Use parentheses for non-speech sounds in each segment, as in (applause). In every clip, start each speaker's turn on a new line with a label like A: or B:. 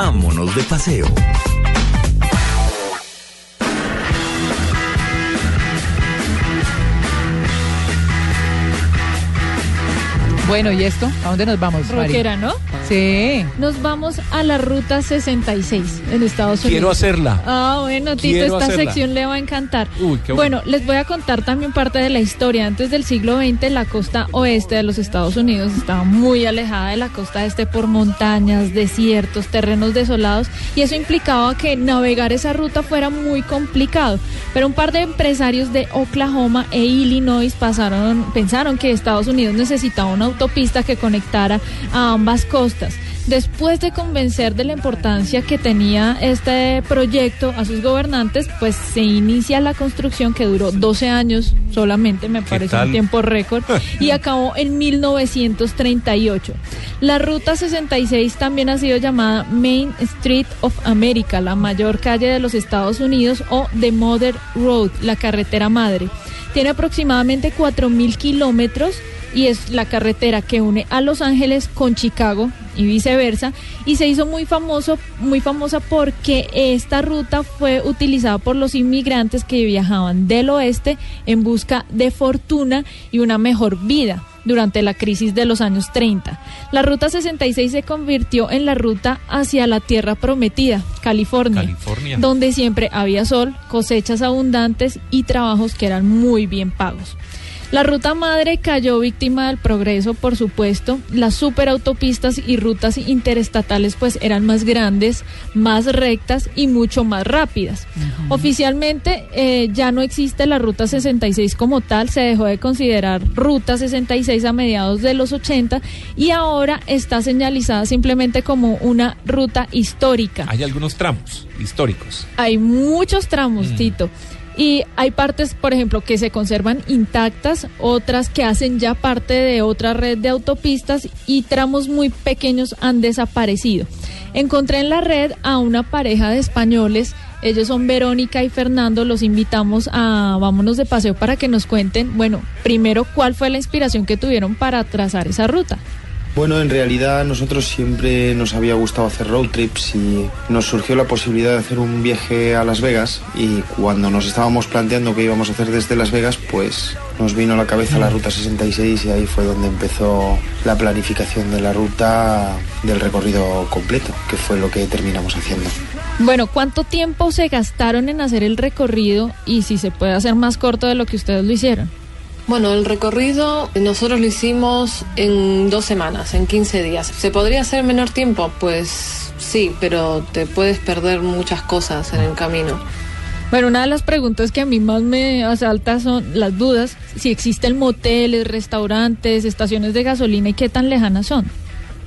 A: Vámonos de paseo.
B: Bueno, ¿y esto? ¿A dónde nos vamos, Mari?
C: Rockera, ¿no?
B: Sí.
C: Nos vamos a la ruta 66 en Estados Unidos.
D: Quiero hacerla.
C: Ah, bueno, Tito,
D: Quiero
C: esta
D: hacerla.
C: sección le va a encantar.
D: Uy, qué bueno.
C: Bueno, les voy a contar también parte de la historia. Antes del siglo XX, la costa oeste de los Estados Unidos estaba muy alejada de la costa este por montañas, desiertos, terrenos desolados, y eso implicaba que navegar esa ruta fuera muy complicado. Pero un par de empresarios de Oklahoma e Illinois pasaron, pensaron que Estados Unidos necesitaba una autopista que conectara a ambas costas. Después de convencer de la importancia que tenía este proyecto a sus gobernantes, pues se inicia la construcción que duró 12 años solamente, me parece
D: tal?
C: un tiempo récord, y (laughs) acabó en 1938. La Ruta 66 también ha sido llamada Main Street of America, la mayor calle de los Estados Unidos, o The Mother Road, la carretera madre. Tiene aproximadamente 4.000 kilómetros y es la carretera que une a Los Ángeles con Chicago y viceversa y se hizo muy famoso muy famosa porque esta ruta fue utilizada por los inmigrantes que viajaban del oeste en busca de fortuna y una mejor vida durante la crisis de los años 30. La ruta 66 se convirtió en la ruta hacia la tierra prometida, California,
D: California.
C: donde siempre había sol, cosechas abundantes y trabajos que eran muy bien pagos. La ruta madre cayó víctima del progreso, por supuesto. Las superautopistas y rutas interestatales pues eran más grandes, más rectas y mucho más rápidas. Oficialmente eh, ya no existe la ruta 66 como tal, se dejó de considerar ruta 66 a mediados de los 80 y ahora está señalizada simplemente como una ruta histórica.
D: Hay algunos tramos históricos.
C: Hay muchos tramos, Tito. Y hay partes, por ejemplo, que se conservan intactas, otras que hacen ya parte de otra red de autopistas y tramos muy pequeños han desaparecido. Encontré en la red a una pareja de españoles, ellos son Verónica y Fernando, los invitamos a Vámonos de Paseo para que nos cuenten, bueno, primero, cuál fue la inspiración que tuvieron para trazar esa ruta.
E: Bueno, en realidad nosotros siempre nos había gustado hacer road trips y nos surgió la posibilidad de hacer un viaje a Las Vegas y cuando nos estábamos planteando qué íbamos a hacer desde Las Vegas, pues nos vino a la cabeza la Ruta 66 y ahí fue donde empezó la planificación de la ruta del recorrido completo, que fue lo que terminamos haciendo.
C: Bueno, ¿cuánto tiempo se gastaron en hacer el recorrido y si se puede hacer más corto de lo que ustedes lo hicieron?
F: Bueno, el recorrido nosotros lo hicimos en dos semanas, en 15 días. ¿Se podría hacer en menor tiempo? Pues sí, pero te puedes perder muchas cosas en el camino.
C: Bueno, una de las preguntas que a mí más me asalta son las dudas, si existen moteles, restaurantes, estaciones de gasolina y qué tan lejanas son.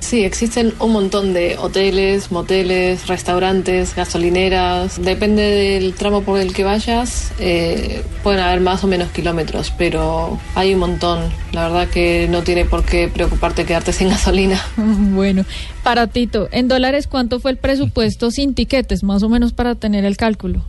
F: Sí, existen un montón de hoteles, moteles, restaurantes, gasolineras. Depende del tramo por el que vayas, eh, pueden haber más o menos kilómetros, pero hay un montón. La verdad que no tiene por qué preocuparte quedarte sin (laughs) gasolina. (laughs)
C: Bueno, para Tito, en dólares, ¿cuánto fue el presupuesto sin tiquetes, más o menos para tener el cálculo?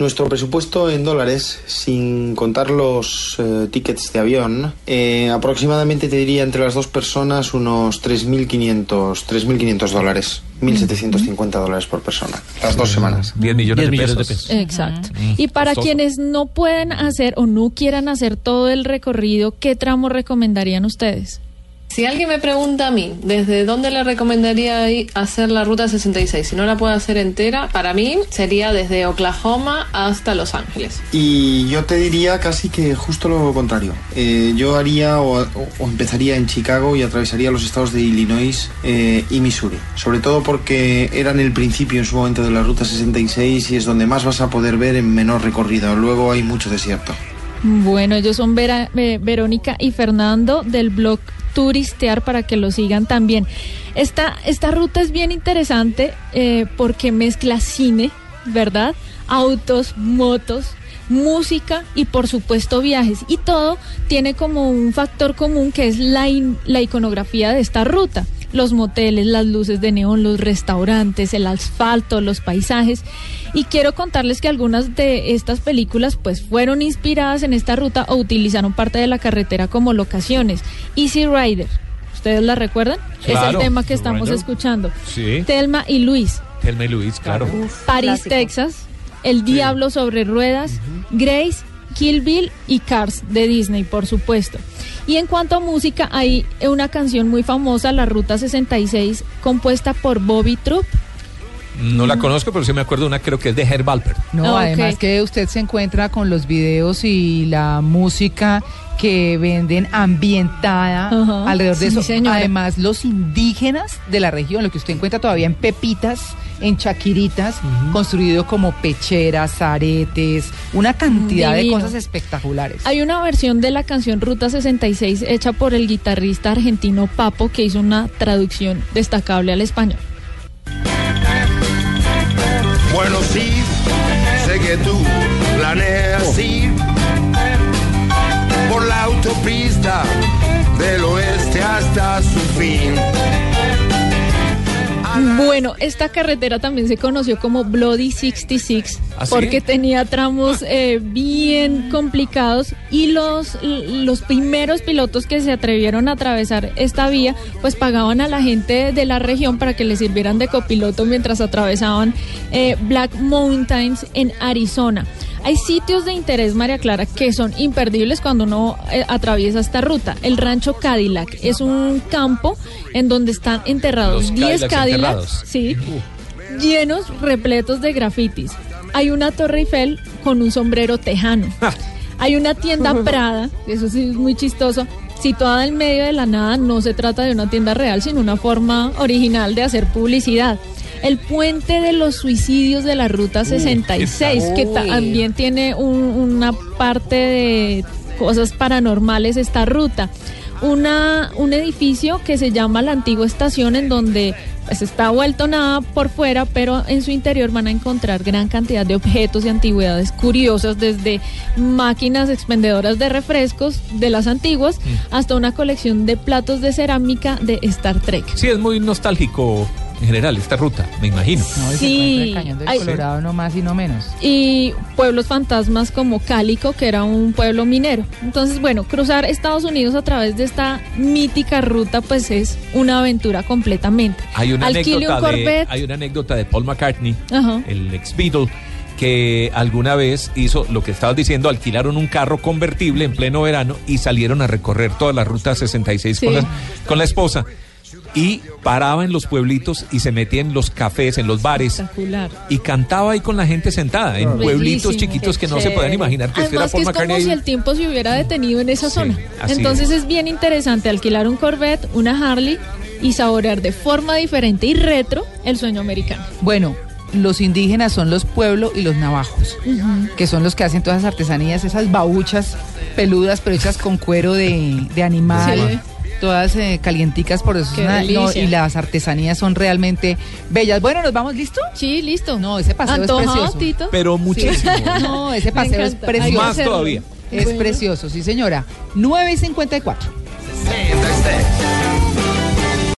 E: Nuestro presupuesto en dólares, sin contar los eh, tickets de avión, eh, aproximadamente te diría entre las dos personas unos 3.500 3.500 dólares, 1.750 dólares por persona, las dos semanas.
D: 10 millones,
B: 10
D: de,
B: millones de
D: pesos.
B: pesos.
C: Exacto. Y para
D: costoso.
C: quienes no pueden hacer o no quieran hacer todo el recorrido, ¿qué tramo recomendarían ustedes?
F: Si alguien me pregunta a mí, ¿desde dónde le recomendaría hacer la ruta 66? Si no la puedo hacer entera, para mí sería desde Oklahoma hasta Los Ángeles.
E: Y yo te diría casi que justo lo contrario. Eh, yo haría o, o empezaría en Chicago y atravesaría los estados de Illinois eh, y Missouri. Sobre todo porque eran el principio en su momento de la Ruta 66 y es donde más vas a poder ver en menor recorrido. Luego hay mucho desierto.
C: Bueno, ellos son Vera- eh, Verónica y Fernando del blog Turistear para que lo sigan también. Esta, esta ruta es bien interesante eh, porque mezcla cine, ¿verdad? Autos, motos, música y por supuesto viajes. Y todo tiene como un factor común que es la, la iconografía de esta ruta. Los moteles, las luces de neón, los restaurantes, el asfalto, los paisajes. Y quiero contarles que algunas de estas películas pues fueron inspiradas en esta ruta o utilizaron parte de la carretera como locaciones. Easy Rider, ¿ustedes la recuerdan? es el
D: Claro,
C: tema que estamos
D: Rider.
C: escuchando.
D: Sí.
C: Telma y Luis,
D: Telma y Luis, claro.
C: París,
A: Clásico.
C: Texas, El Diablo sobre Ruedas, Grace, Kill Bill y Cars de Disney, por supuesto. Y en cuanto a música, hay una canción muy famosa, La Ruta 66, compuesta por Bobby Troop.
D: No la conozco, pero sí me acuerdo de una, creo que es de Herb Alpert.
B: No, además que usted se encuentra con los videos y la música que venden ambientada alrededor de
C: sí,
B: eso.
C: señora.
B: Además, los indígenas de la región, lo que usted encuentra todavía en pepitas, en chaquiritas, construido como pecheras, aretes, una cantidad de cosas espectaculares.
C: Hay una versión de la canción Ruta 66 hecha por el guitarrista argentino Papo que hizo una traducción destacable al español.
G: Bueno, sí, sé que tú planeas ir por la autopista del oeste hasta su fin.
C: Bueno, esta carretera también se conoció como Bloody 66
D: ¿Ah, sí?
C: porque tenía tramos eh, bien complicados y los, los primeros pilotos que se atrevieron a atravesar esta vía pues pagaban a la gente de la región para que les sirvieran de copiloto mientras atravesaban eh, Black Mountains en Arizona. Hay sitios de interés, María Clara, que son imperdibles cuando uno eh, atraviesa esta ruta. El rancho Cadillac es un campo en donde están enterrados
D: Los
C: 10
D: Cadillacs
C: sí, llenos, repletos de grafitis. Hay una Torre Eiffel con un sombrero tejano. Hay una tienda (laughs) Prada, eso sí es muy chistoso, situada en medio de la nada. No se trata de una tienda real, sino una forma original de hacer publicidad. El puente de los suicidios de la Ruta 66, que
B: Uy.
C: también tiene un- una parte de cosas paranormales esta ruta. Una, un edificio que se llama la antigua estación en donde pues, está vuelto nada por fuera, pero en su interior van a encontrar gran cantidad de objetos y antigüedades curiosas, desde máquinas expendedoras de refrescos de las antiguas hasta una colección de platos de cerámica de Star Trek.
D: Sí, es muy nostálgico en general esta ruta, me imagino.
B: No,
C: Sí,
B: el cañón del
C: hay-
B: Colorado no más y no menos.
C: y pueblos fantasmas como Cálico, que era un pueblo minero. Entonces, bueno, cruzar Estados Unidos a través de esta mítica ruta, pues es una aventura completamente.
D: Hay una,
C: Alquile un
D: anécdota de, hay una anécdota de Paul McCartney,
C: Ajá.
D: el ex Beatle, que alguna vez hizo lo que estabas diciendo, alquilaron un carro convertible en pleno verano y salieron a recorrer toda la ruta 66 con, la, con la esposa. Y paraba en los pueblitos y se metía en los cafés, en los bares.
C: Espectacular.
D: Y cantaba ahí con la gente sentada, en pueblitos chiquitos que no se pueden imaginar que
C: Además que es como
D: McCartney
C: si el tiempo se hubiera detenido en esa
D: Sí,
C: zona.
D: así
C: Entonces
D: es.
C: es. bien interesante alquilar un Corvette, una Harley y saborear de forma diferente y retro el sueño americano.
B: Bueno, los indígenas son los pueblos y los navajos, que son los que hacen todas esas artesanías, esas babuchas peludas, pero hechas con cuero de, de animal.
C: Sí.
B: Todas eh, calienticas, por eso es
C: Qué
B: una- no, y las artesanías son realmente bellas. Bueno, ¿nos vamos listo?
C: Sí, listo.
B: No, ese paseo es
C: ¿Antojado,
B: precioso.
C: Tito?
D: Pero muchísimo. (laughs)
B: No, ese paseo es precioso.
D: Más todavía.
B: Es
C: Bueno.
B: precioso, sí señora. 9 y 54.
G: Stay, stay, stay.